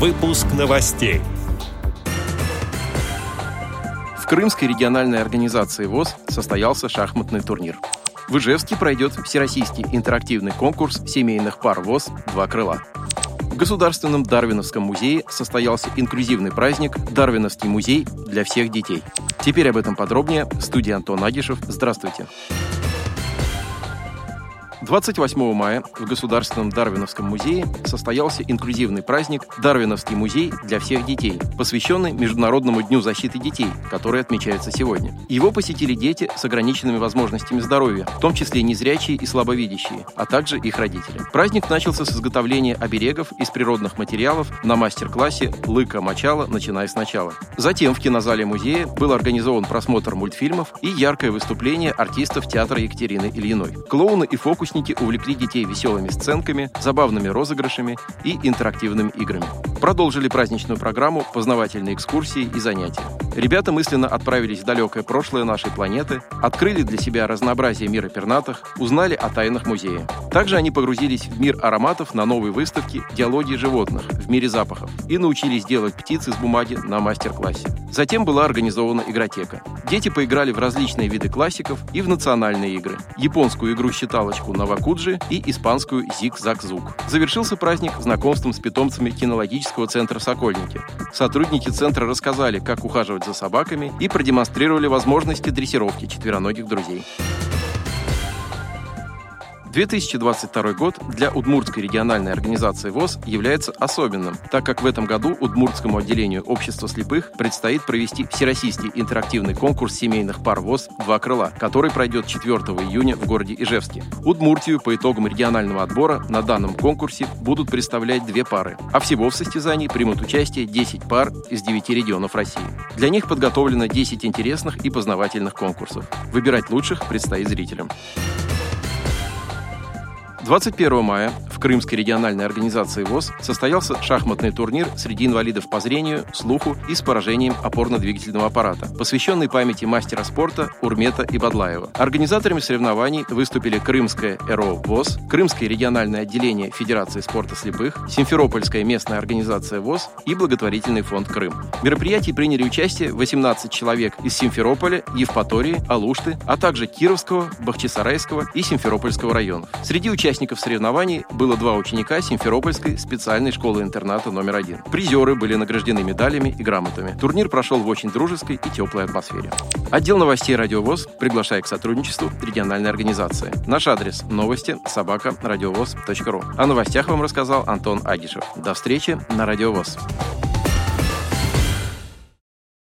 Выпуск новостей. В Крымской региональной организации ВОЗ состоялся шахматный турнир. В Ижевске пройдет всероссийский интерактивный конкурс семейных пар ВОЗ «Два крыла». В Государственном Дарвиновском музее состоялся инклюзивный праздник «Дарвиновский музей для всех детей». Теперь об этом подробнее. Студия Антон Агишев. Здравствуйте. Здравствуйте. 28 мая в Государственном Дарвиновском музее состоялся инклюзивный праздник «Дарвиновский музей для всех детей», посвященный Международному дню защиты детей, который отмечается сегодня. Его посетили дети с ограниченными возможностями здоровья, в том числе незрячие и слабовидящие, а также их родители. Праздник начался с изготовления оберегов из природных материалов на мастер-классе «Лыка Мочала. Начиная сначала». Затем в кинозале музея был организован просмотр мультфильмов и яркое выступление артистов театра Екатерины Ильиной. Клоуны и фокусники участники увлекли детей веселыми сценками, забавными розыгрышами и интерактивными играми. Продолжили праздничную программу, познавательные экскурсии и занятия. Ребята мысленно отправились в далекое прошлое нашей планеты, открыли для себя разнообразие мира пернатых, узнали о тайнах музея. Также они погрузились в мир ароматов на новой выставке «Диалоги животных» в мире запахов и научились делать птицы из бумаги на мастер-классе. Затем была организована игротека. Дети поиграли в различные виды классиков и в национальные игры. Японскую игру-считалочку Навакуджи и испанскую Зиг-Заг-Зуг. Завершился праздник знакомством с питомцами кинологического центра «Сокольники». Сотрудники центра рассказали, как ухаживать за собаками и продемонстрировали возможности дрессировки четвероногих друзей. 2022 год для Удмуртской региональной организации ВОЗ является особенным, так как в этом году Удмуртскому отделению общества слепых предстоит провести всероссийский интерактивный конкурс семейных пар ВОЗ «Два крыла», который пройдет 4 июня в городе Ижевске. Удмуртию по итогам регионального отбора на данном конкурсе будут представлять две пары, а всего в состязании примут участие 10 пар из 9 регионов России. Для них подготовлено 10 интересных и познавательных конкурсов. Выбирать лучших предстоит зрителям. 21 мая Крымской региональной организации ВОЗ состоялся шахматный турнир среди инвалидов по зрению, слуху и с поражением опорно-двигательного аппарата, посвященный памяти мастера спорта Урмета Ибадлаева. Организаторами соревнований выступили Крымское РО ВОЗ, Крымское региональное отделение Федерации спорта слепых, Симферопольская местная организация ВОЗ и благотворительный фонд Крым. В мероприятии приняли участие 18 человек из Симферополя, Евпатории, Алушты, а также Кировского, Бахчисарайского и Симферопольского районов. Среди участников соревнований был было два ученика Симферопольской специальной школы-интерната номер один. Призеры были награждены медалями и грамотами. Турнир прошел в очень дружеской и теплой атмосфере. Отдел новостей «Радиовоз» приглашает к сотрудничеству региональной организации. Наш адрес – новости собака радиовоз.ру. О новостях вам рассказал Антон Агишев. До встречи на «Радиовоз».